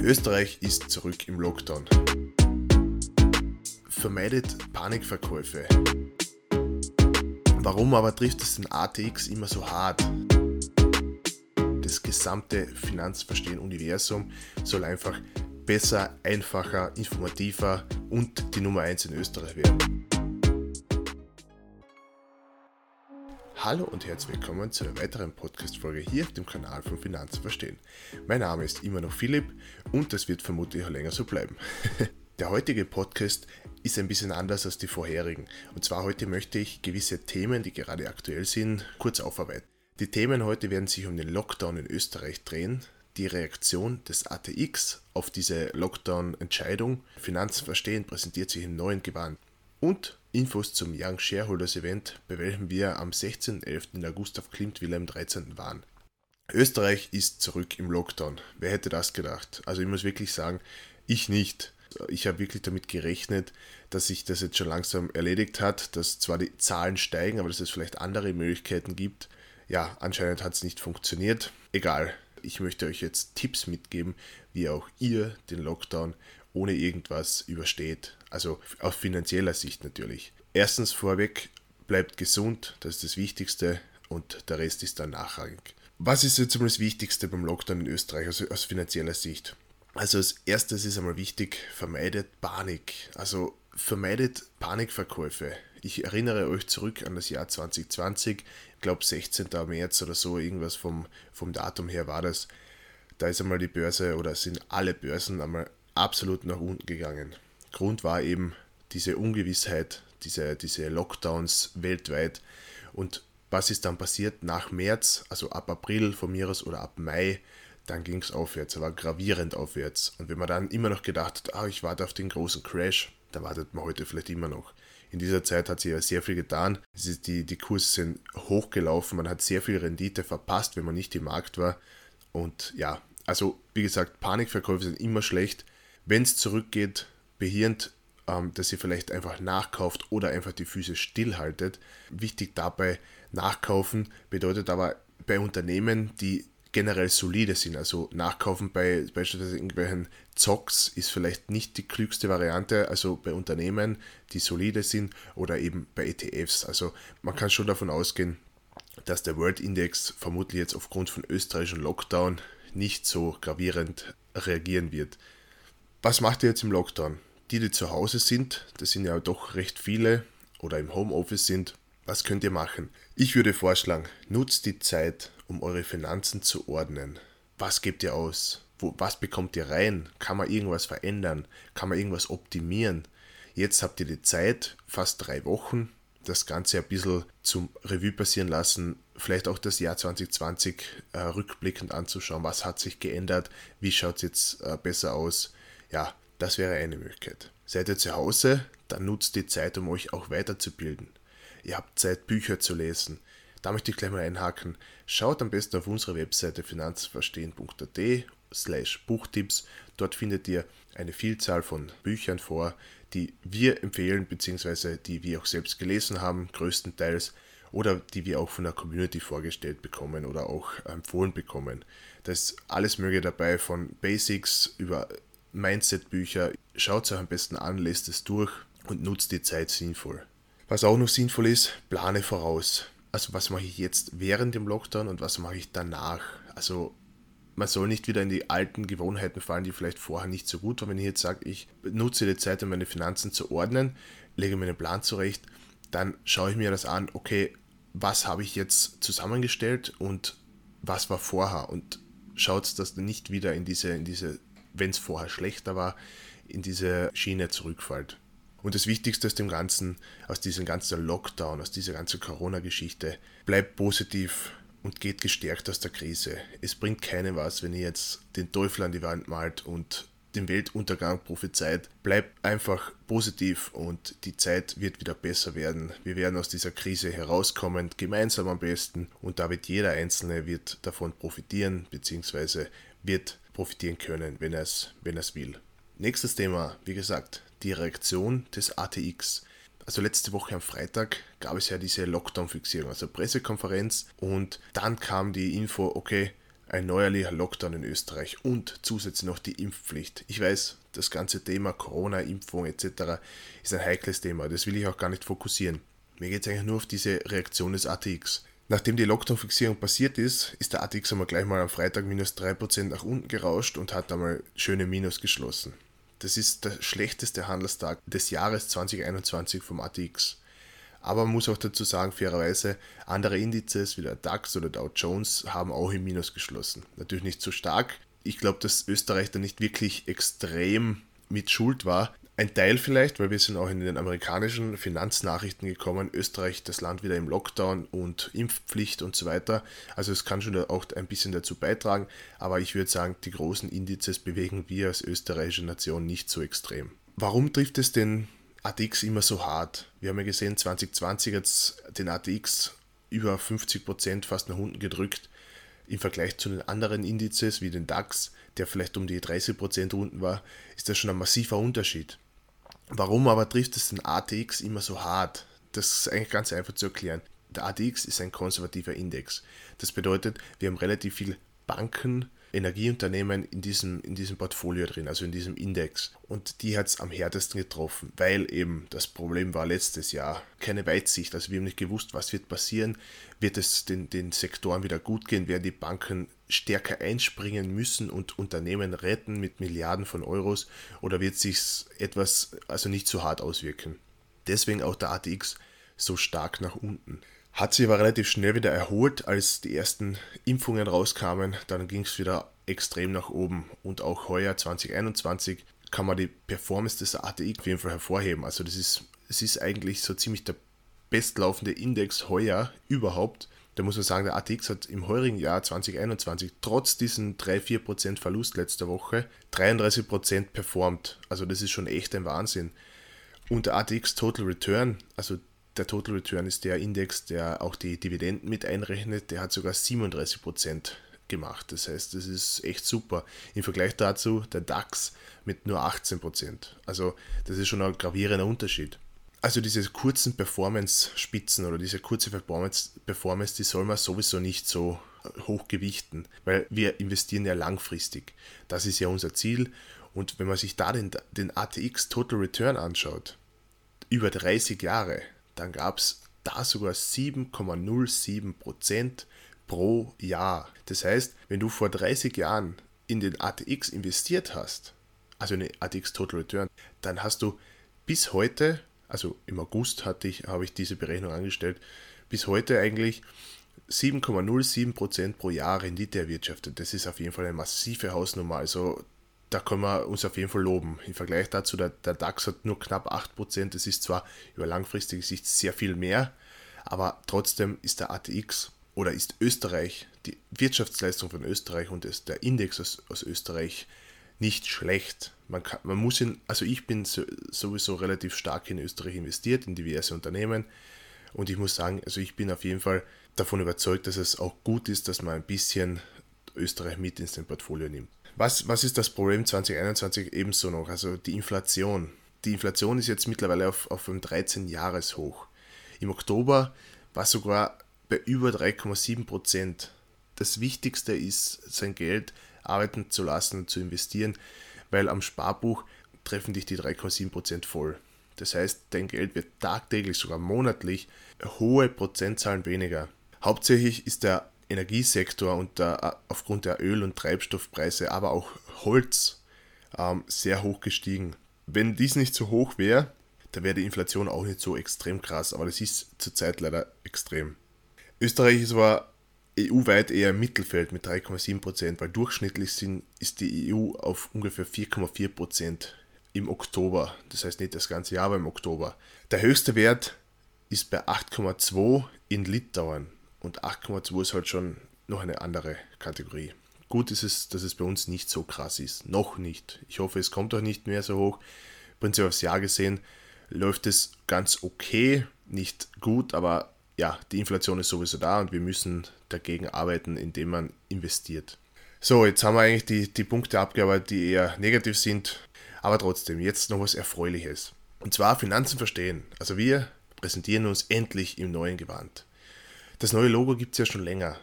Österreich ist zurück im Lockdown. Vermeidet Panikverkäufe. Warum aber trifft es den ATX immer so hart? Das gesamte Finanzverstehen-Universum soll einfach besser, einfacher, informativer und die Nummer 1 in Österreich werden. Hallo und herzlich willkommen zu einer weiteren Podcast-Folge hier auf dem Kanal von Finanzen verstehen. Mein Name ist immer noch Philipp und das wird vermutlich auch länger so bleiben. Der heutige Podcast ist ein bisschen anders als die vorherigen. Und zwar heute möchte ich gewisse Themen, die gerade aktuell sind, kurz aufarbeiten. Die Themen heute werden sich um den Lockdown in Österreich drehen, die Reaktion des ATX auf diese Lockdown-Entscheidung. Finanzen verstehen präsentiert sich im neuen Gewand und Infos zum Young Shareholders Event, bei welchem wir am 16.11. in der Gustav Klimt Villa im 13. waren. Österreich ist zurück im Lockdown. Wer hätte das gedacht? Also ich muss wirklich sagen, ich nicht. Ich habe wirklich damit gerechnet, dass sich das jetzt schon langsam erledigt hat, dass zwar die Zahlen steigen, aber dass es vielleicht andere Möglichkeiten gibt. Ja, anscheinend hat es nicht funktioniert. Egal, ich möchte euch jetzt Tipps mitgeben, wie auch ihr den Lockdown ohne irgendwas übersteht. Also aus finanzieller Sicht natürlich. Erstens vorweg, bleibt gesund, das ist das Wichtigste und der Rest ist dann nachrangig. Was ist jetzt einmal das Wichtigste beim Lockdown in Österreich also aus finanzieller Sicht? Also als erstes ist einmal wichtig, vermeidet Panik. Also vermeidet Panikverkäufe. Ich erinnere euch zurück an das Jahr 2020, ich glaube 16. März oder so, irgendwas vom, vom Datum her war das. Da ist einmal die Börse oder sind alle Börsen einmal absolut nach unten gegangen. Grund war eben diese Ungewissheit, diese, diese Lockdowns weltweit. Und was ist dann passiert nach März, also ab April von mir aus oder ab Mai, dann ging es aufwärts, aber gravierend aufwärts. Und wenn man dann immer noch gedacht hat, ah, ich warte auf den großen Crash, dann wartet man heute vielleicht immer noch. In dieser Zeit hat sich ja sehr viel getan. Die, die Kurse sind hochgelaufen, man hat sehr viel Rendite verpasst, wenn man nicht im Markt war. Und ja, also wie gesagt, Panikverkäufe sind immer schlecht. Wenn es zurückgeht, behirnt, ähm, dass ihr vielleicht einfach nachkauft oder einfach die Füße stillhaltet. Wichtig dabei, nachkaufen bedeutet aber bei Unternehmen, die generell solide sind. Also nachkaufen bei beispielsweise irgendwelchen Zocks ist vielleicht nicht die klügste Variante, also bei Unternehmen, die solide sind oder eben bei ETFs. Also man kann schon davon ausgehen, dass der World Index vermutlich jetzt aufgrund von österreichischen Lockdown nicht so gravierend reagieren wird. Was macht ihr jetzt im Lockdown? Die, die zu Hause sind, das sind ja doch recht viele oder im Homeoffice sind, was könnt ihr machen? Ich würde vorschlagen, nutzt die Zeit, um eure Finanzen zu ordnen. Was gebt ihr aus? Wo, was bekommt ihr rein? Kann man irgendwas verändern? Kann man irgendwas optimieren? Jetzt habt ihr die Zeit, fast drei Wochen, das Ganze ein bisschen zum Revue passieren lassen, vielleicht auch das Jahr 2020 äh, rückblickend anzuschauen, was hat sich geändert, wie schaut es jetzt äh, besser aus, ja, das wäre eine Möglichkeit. Seid ihr zu Hause, dann nutzt die Zeit, um euch auch weiterzubilden. Ihr habt Zeit, Bücher zu lesen. Da möchte ich gleich mal einhaken. Schaut am besten auf unsere Webseite finanzverstehen.at slash Buchtipps. Dort findet ihr eine Vielzahl von Büchern vor, die wir empfehlen, beziehungsweise die wir auch selbst gelesen haben, größtenteils, oder die wir auch von der Community vorgestellt bekommen oder auch empfohlen bekommen. Da ist alles Mögliche dabei, von Basics über Mindset-Bücher. Schaut es euch am besten an, lest es durch und nutzt die Zeit sinnvoll. Was auch noch sinnvoll ist, plane voraus. Also was mache ich jetzt während dem Lockdown und was mache ich danach? Also man soll nicht wieder in die alten Gewohnheiten fallen, die vielleicht vorher nicht so gut waren. Wenn ich jetzt sage, ich nutze die Zeit, um meine Finanzen zu ordnen, lege mir einen Plan zurecht, dann schaue ich mir das an, okay, was habe ich jetzt zusammengestellt und was war vorher und schaut, dass du nicht wieder in diese, in diese wenn es vorher schlechter war, in diese Schiene zurückfällt. Und das Wichtigste aus dem Ganzen, aus diesem ganzen Lockdown, aus dieser ganzen Corona-Geschichte, bleibt positiv und geht gestärkt aus der Krise. Es bringt keinem was, wenn ihr jetzt den Teufel an die Wand malt und den Weltuntergang prophezeit. Bleibt einfach positiv und die Zeit wird wieder besser werden. Wir werden aus dieser Krise herauskommen, gemeinsam am besten und da wird jeder Einzelne wird davon profitieren, beziehungsweise wird profitieren können, wenn er es wenn er's will. Nächstes Thema, wie gesagt, die Reaktion des ATX. Also letzte Woche am Freitag gab es ja diese Lockdown-Fixierung, also Pressekonferenz und dann kam die Info, okay, ein neuerlicher Lockdown in Österreich und zusätzlich noch die Impfpflicht. Ich weiß, das ganze Thema Corona, Impfung etc. ist ein heikles Thema, das will ich auch gar nicht fokussieren. Mir geht es eigentlich nur auf diese Reaktion des ATX. Nachdem die Lockdown-Fixierung passiert ist, ist der ATX einmal gleich mal am Freitag minus 3% nach unten gerauscht und hat einmal schöne Minus geschlossen. Das ist der schlechteste Handelstag des Jahres 2021 vom ATX. Aber man muss auch dazu sagen, fairerweise, andere Indizes wie der DAX oder Dow Jones haben auch im Minus geschlossen. Natürlich nicht so stark. Ich glaube, dass Österreich da nicht wirklich extrem mit Schuld war. Ein Teil vielleicht, weil wir sind auch in den amerikanischen Finanznachrichten gekommen, Österreich das Land wieder im Lockdown und Impfpflicht und so weiter. Also es kann schon auch ein bisschen dazu beitragen, aber ich würde sagen, die großen Indizes bewegen wir als österreichische Nation nicht so extrem. Warum trifft es denn ATX immer so hart? Wir haben ja gesehen, 2020 hat es den ATX über 50% fast nach unten gedrückt im Vergleich zu den anderen Indizes wie den DAX, der vielleicht um die 30% unten war, ist das schon ein massiver Unterschied. Warum aber trifft es den ATX immer so hart? Das ist eigentlich ganz einfach zu erklären. Der ATX ist ein konservativer Index. Das bedeutet, wir haben relativ viele Banken, Energieunternehmen in diesem, in diesem Portfolio drin, also in diesem Index. Und die hat es am härtesten getroffen, weil eben das Problem war letztes Jahr keine Weitsicht. Also wir haben nicht gewusst, was wird passieren. Wird es den, den Sektoren wieder gut gehen? Werden die Banken stärker einspringen müssen und Unternehmen retten mit Milliarden von Euros? Oder wird sich etwas also nicht so hart auswirken? Deswegen auch der ATX so stark nach unten. Hat sich aber relativ schnell wieder erholt, als die ersten Impfungen rauskamen. Dann ging es wieder extrem nach oben. Und auch heuer 2021 kann man die Performance des ATX auf jeden Fall hervorheben. Also das ist, es ist eigentlich so ziemlich der bestlaufende Index heuer überhaupt. Da muss man sagen, der ATX hat im heurigen Jahr 2021 trotz diesen 3-4% Verlust letzter Woche 33% performt. Also das ist schon echt ein Wahnsinn. Und der ATX Total Return, also der Total Return ist der Index, der auch die Dividenden mit einrechnet. Der hat sogar 37% gemacht. Das heißt, das ist echt super. Im Vergleich dazu der DAX mit nur 18%. Also das ist schon ein gravierender Unterschied. Also diese kurzen Performance-Spitzen oder diese kurze Performance, Performance, die soll man sowieso nicht so hoch gewichten, weil wir investieren ja langfristig. Das ist ja unser Ziel. Und wenn man sich da den, den ATX Total Return anschaut, über 30 Jahre, dann gab es da sogar 7,07% pro Jahr. Das heißt, wenn du vor 30 Jahren in den ATX investiert hast, also in den ATX Total Return, dann hast du bis heute, also im August hatte ich, habe ich diese Berechnung angestellt, bis heute eigentlich 7,07% pro Jahr Rendite erwirtschaftet. Das ist auf jeden Fall eine massive Hausnummer. Also da können wir uns auf jeden Fall loben. Im Vergleich dazu, der, der DAX hat nur knapp 8%. Das ist zwar über langfristige Sicht sehr viel mehr, aber trotzdem ist der ATX oder ist Österreich, die Wirtschaftsleistung von Österreich und das, der Index aus, aus Österreich nicht schlecht. Man, kann, man muss in, also ich bin so, sowieso relativ stark in Österreich investiert, in diverse Unternehmen. Und ich muss sagen, also ich bin auf jeden Fall davon überzeugt, dass es auch gut ist, dass man ein bisschen Österreich mit ins Portfolio nimmt. Was, was ist das Problem 2021 ebenso noch? Also die Inflation. Die Inflation ist jetzt mittlerweile auf, auf einem 13-Jahres-Hoch. Im Oktober war sogar bei über 3,7 Prozent. Das Wichtigste ist, sein Geld arbeiten zu lassen und zu investieren, weil am Sparbuch treffen dich die 3,7 Prozent voll. Das heißt, dein Geld wird tagtäglich, sogar monatlich, hohe Prozentzahlen weniger. Hauptsächlich ist der Energiesektor und der, aufgrund der Öl- und Treibstoffpreise, aber auch Holz ähm, sehr hoch gestiegen. Wenn dies nicht so hoch wäre, dann wäre die Inflation auch nicht so extrem krass, aber das ist zurzeit leider extrem. Österreich ist aber EU-weit eher im Mittelfeld mit 3,7%, weil durchschnittlich sind, ist die EU auf ungefähr 4,4% im Oktober. Das heißt nicht das ganze Jahr, aber im Oktober. Der höchste Wert ist bei 8,2 in Litauen. Und 8,2 ist halt schon noch eine andere Kategorie. Gut ist es, dass es bei uns nicht so krass ist. Noch nicht. Ich hoffe, es kommt auch nicht mehr so hoch. Prinzipiell aufs Jahr gesehen läuft es ganz okay. Nicht gut, aber ja, die Inflation ist sowieso da und wir müssen dagegen arbeiten, indem man investiert. So, jetzt haben wir eigentlich die, die Punkte abgearbeitet, die eher negativ sind. Aber trotzdem, jetzt noch was Erfreuliches. Und zwar Finanzen verstehen. Also wir präsentieren uns endlich im neuen Gewand. Das neue Logo gibt es ja schon länger.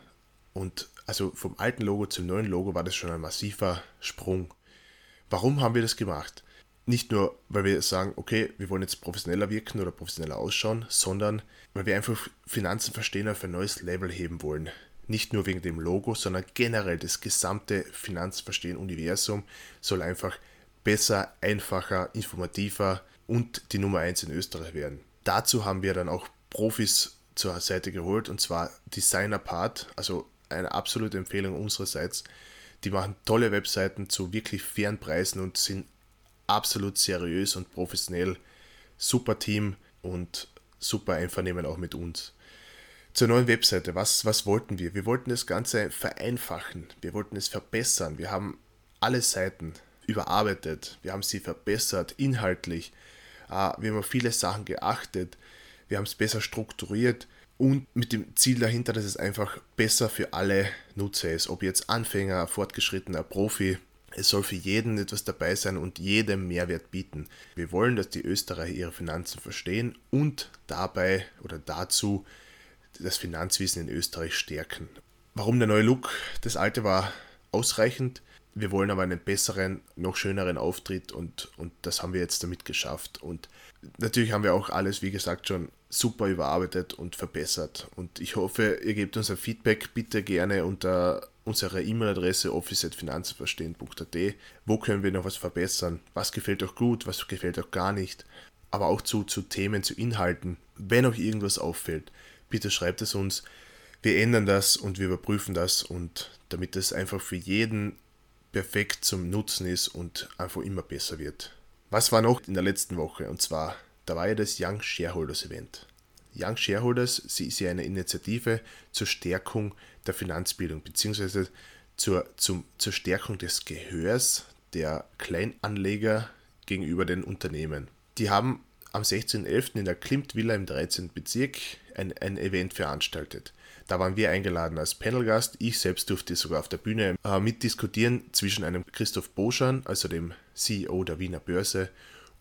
Und also vom alten Logo zum neuen Logo war das schon ein massiver Sprung. Warum haben wir das gemacht? Nicht nur, weil wir sagen, okay, wir wollen jetzt professioneller wirken oder professioneller ausschauen, sondern weil wir einfach Finanzen verstehen auf ein neues Level heben wollen. Nicht nur wegen dem Logo, sondern generell das gesamte Finanzverstehen-Universum soll einfach besser, einfacher, informativer und die Nummer 1 in Österreich werden. Dazu haben wir dann auch Profis zur Seite geholt und zwar Designer Part, also eine absolute Empfehlung unsererseits. Die machen tolle Webseiten zu wirklich fairen Preisen und sind absolut seriös und professionell. Super Team und super Einvernehmen auch mit uns. Zur neuen Webseite, was, was wollten wir? Wir wollten das Ganze vereinfachen, wir wollten es verbessern. Wir haben alle Seiten überarbeitet, wir haben sie verbessert, inhaltlich. Ah, wir haben auf viele Sachen geachtet, wir haben es besser strukturiert und mit dem Ziel dahinter, dass es einfach besser für alle Nutzer ist. Ob jetzt Anfänger, fortgeschrittener, Profi, es soll für jeden etwas dabei sein und jedem Mehrwert bieten. Wir wollen, dass die Österreicher ihre Finanzen verstehen und dabei oder dazu das Finanzwissen in Österreich stärken. Warum der neue Look? Das alte war ausreichend. Wir wollen aber einen besseren, noch schöneren Auftritt und, und das haben wir jetzt damit geschafft. Und natürlich haben wir auch alles, wie gesagt, schon super überarbeitet und verbessert. Und ich hoffe, ihr gebt uns ein Feedback bitte gerne unter unserer E-Mail-Adresse office.finanzenverstehen.at. Wo können wir noch was verbessern? Was gefällt euch gut? Was gefällt euch gar nicht? Aber auch zu, zu Themen, zu Inhalten. Wenn euch irgendwas auffällt, bitte schreibt es uns. Wir ändern das und wir überprüfen das und damit es einfach für jeden perfekt zum Nutzen ist und einfach immer besser wird. Was war noch in der letzten Woche? Und zwar, da war ja das Young Shareholders Event. Young Shareholders sie ist ja eine Initiative zur Stärkung der Finanzbildung bzw. Zur, zum, zur Stärkung des Gehörs der Kleinanleger gegenüber den Unternehmen. Die haben am 16.11. in der Klimt Villa im 13. Bezirk ein, ein Event veranstaltet. Da waren wir eingeladen als Panelgast. Ich selbst durfte sogar auf der Bühne äh, mitdiskutieren zwischen einem Christoph Boschan, also dem CEO der Wiener Börse,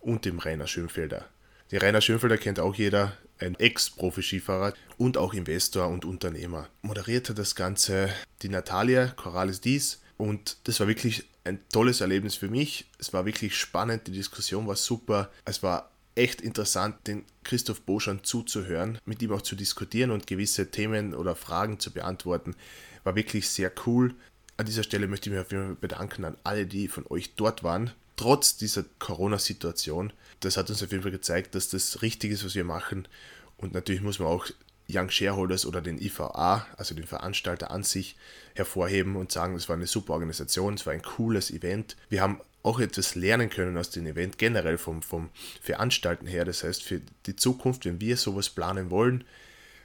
und dem Rainer Schönfelder. Den Rainer Schönfelder kennt auch jeder, ein Ex-Profi-Skifahrer und auch Investor und Unternehmer. Moderierte das Ganze die Natalia Corrales Dies und das war wirklich ein tolles Erlebnis für mich. Es war wirklich spannend, die Diskussion war super. Es war echt interessant, den Christoph Boschan zuzuhören, mit ihm auch zu diskutieren und gewisse Themen oder Fragen zu beantworten. War wirklich sehr cool. An dieser Stelle möchte ich mich auf jeden Fall bedanken an alle, die von euch dort waren. Trotz dieser Corona-Situation. Das hat uns auf jeden Fall gezeigt, dass das richtig ist, was wir machen. Und natürlich muss man auch Young Shareholders oder den IVA, also den Veranstalter an sich, hervorheben und sagen, es war eine super Organisation, es war ein cooles Event. Wir haben auch etwas lernen können aus dem Event, generell vom, vom Veranstalten her. Das heißt, für die Zukunft, wenn wir sowas planen wollen,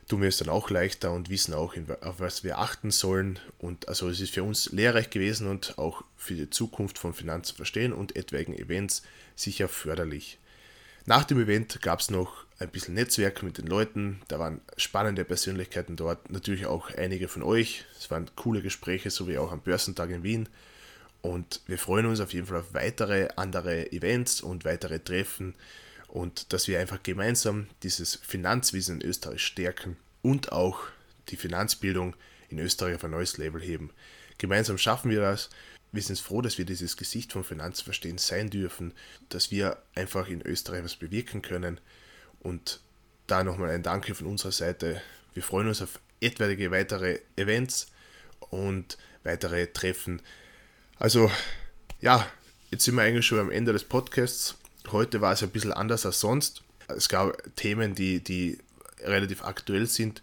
tun wir es dann auch leichter und wissen auch, auf was wir achten sollen. Und also es ist für uns lehrreich gewesen und auch für die Zukunft von Finanzen verstehen und etwaigen Events sicher förderlich. Nach dem Event gab es noch ein bisschen Netzwerk mit den Leuten. Da waren spannende Persönlichkeiten dort, natürlich auch einige von euch. Es waren coole Gespräche, so wie auch am Börsentag in Wien. Und wir freuen uns auf jeden Fall auf weitere andere Events und weitere Treffen und dass wir einfach gemeinsam dieses Finanzwissen in Österreich stärken und auch die Finanzbildung in Österreich auf ein neues Level heben. Gemeinsam schaffen wir das. Wir sind froh, dass wir dieses Gesicht vom Finanzverstehen sein dürfen, dass wir einfach in Österreich was bewirken können. Und da nochmal ein Danke von unserer Seite. Wir freuen uns auf etwaige weitere Events und weitere Treffen also, ja, jetzt sind wir eigentlich schon am Ende des Podcasts. Heute war es ein bisschen anders als sonst. Es gab Themen, die, die relativ aktuell sind.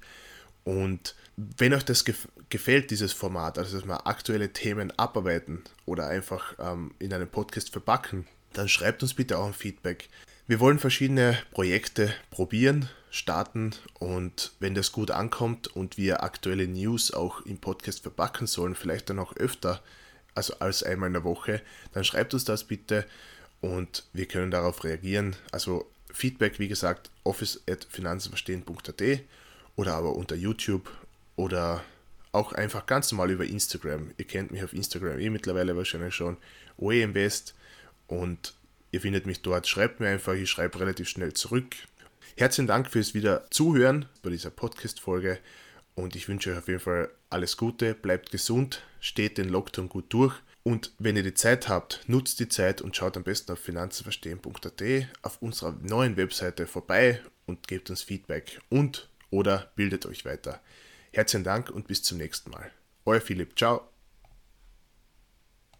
Und wenn euch das gefällt, dieses Format, also dass wir aktuelle Themen abarbeiten oder einfach ähm, in einem Podcast verpacken, dann schreibt uns bitte auch ein Feedback. Wir wollen verschiedene Projekte probieren, starten und wenn das gut ankommt und wir aktuelle News auch im Podcast verpacken sollen, vielleicht dann auch öfter, also als einmal in der Woche, dann schreibt uns das bitte und wir können darauf reagieren. Also Feedback, wie gesagt, office.finanzenverstehen.at oder aber unter YouTube oder auch einfach ganz normal über Instagram. Ihr kennt mich auf Instagram eh mittlerweile wahrscheinlich schon, OEInvest und ihr findet mich dort. Schreibt mir einfach, ich schreibe relativ schnell zurück. Herzlichen Dank fürs wieder Zuhören bei dieser Podcast-Folge Und ich wünsche euch auf jeden Fall alles Gute, bleibt gesund, steht den Lockdown gut durch. Und wenn ihr die Zeit habt, nutzt die Zeit und schaut am besten auf finanzenverstehen.at auf unserer neuen Webseite vorbei und gebt uns Feedback und oder bildet euch weiter. Herzlichen Dank und bis zum nächsten Mal. Euer Philipp, ciao.